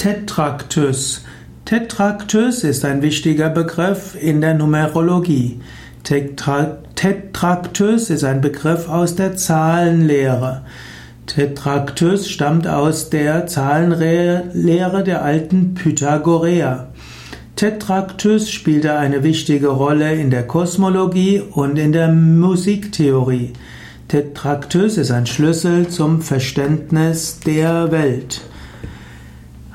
Tetraktus. Tetraktus ist ein wichtiger Begriff in der Numerologie. Tetraktus ist ein Begriff aus der Zahlenlehre. Tetraktus stammt aus der Zahlenlehre der alten Pythagoreer. Tetraktus spielte eine wichtige Rolle in der Kosmologie und in der Musiktheorie. Tetraktus ist ein Schlüssel zum Verständnis der Welt.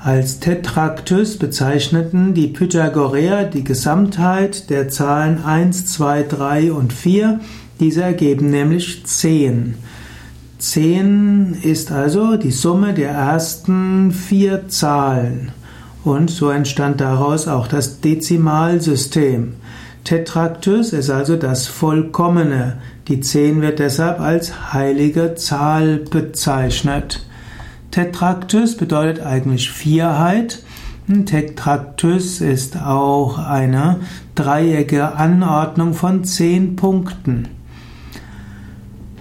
Als Tetraktus bezeichneten die Pythagoreer die Gesamtheit der Zahlen 1, 2, 3 und 4. Diese ergeben nämlich 10. 10 ist also die Summe der ersten vier Zahlen. Und so entstand daraus auch das Dezimalsystem. Tetraktus ist also das Vollkommene. Die 10 wird deshalb als heilige Zahl bezeichnet. Tetraktus bedeutet eigentlich Vierheit. Tetraktus ist auch eine dreieckige Anordnung von zehn Punkten.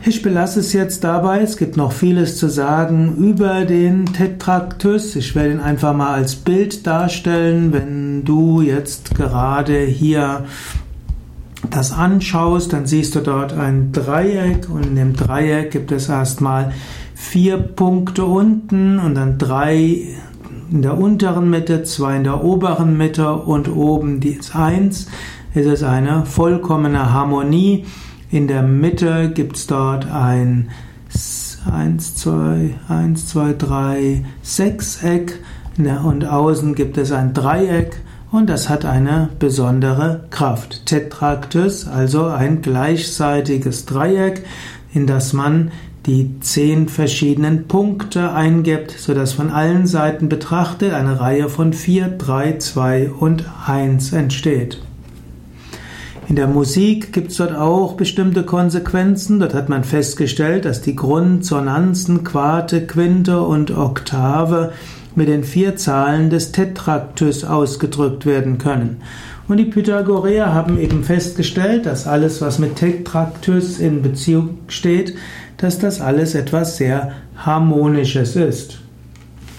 Ich belasse es jetzt dabei. Es gibt noch vieles zu sagen über den Tetraktus. Ich werde ihn einfach mal als Bild darstellen. Wenn du jetzt gerade hier das anschaust, dann siehst du dort ein Dreieck und in dem Dreieck gibt es erstmal vier Punkte unten und dann drei in der unteren Mitte, zwei in der oberen Mitte und oben die Eins. Es ist eine vollkommene Harmonie. In der Mitte gibt es dort ein 1, 2, 1, 2, 3 Sechseck und außen gibt es ein Dreieck und das hat eine besondere Kraft. Tetraktus, also ein gleichseitiges Dreieck, in das man die zehn verschiedenen Punkte eingibt, sodass von allen Seiten betrachtet eine Reihe von 4, 3, 2 und 1 entsteht. In der Musik gibt es dort auch bestimmte Konsequenzen. Dort hat man festgestellt, dass die Grundsonanzen, Quarte, Quinte und Oktave mit den vier Zahlen des Tetraktus ausgedrückt werden können. Und die Pythagoreer haben eben festgestellt, dass alles, was mit Tetraktus in Beziehung steht, dass das alles etwas sehr Harmonisches ist.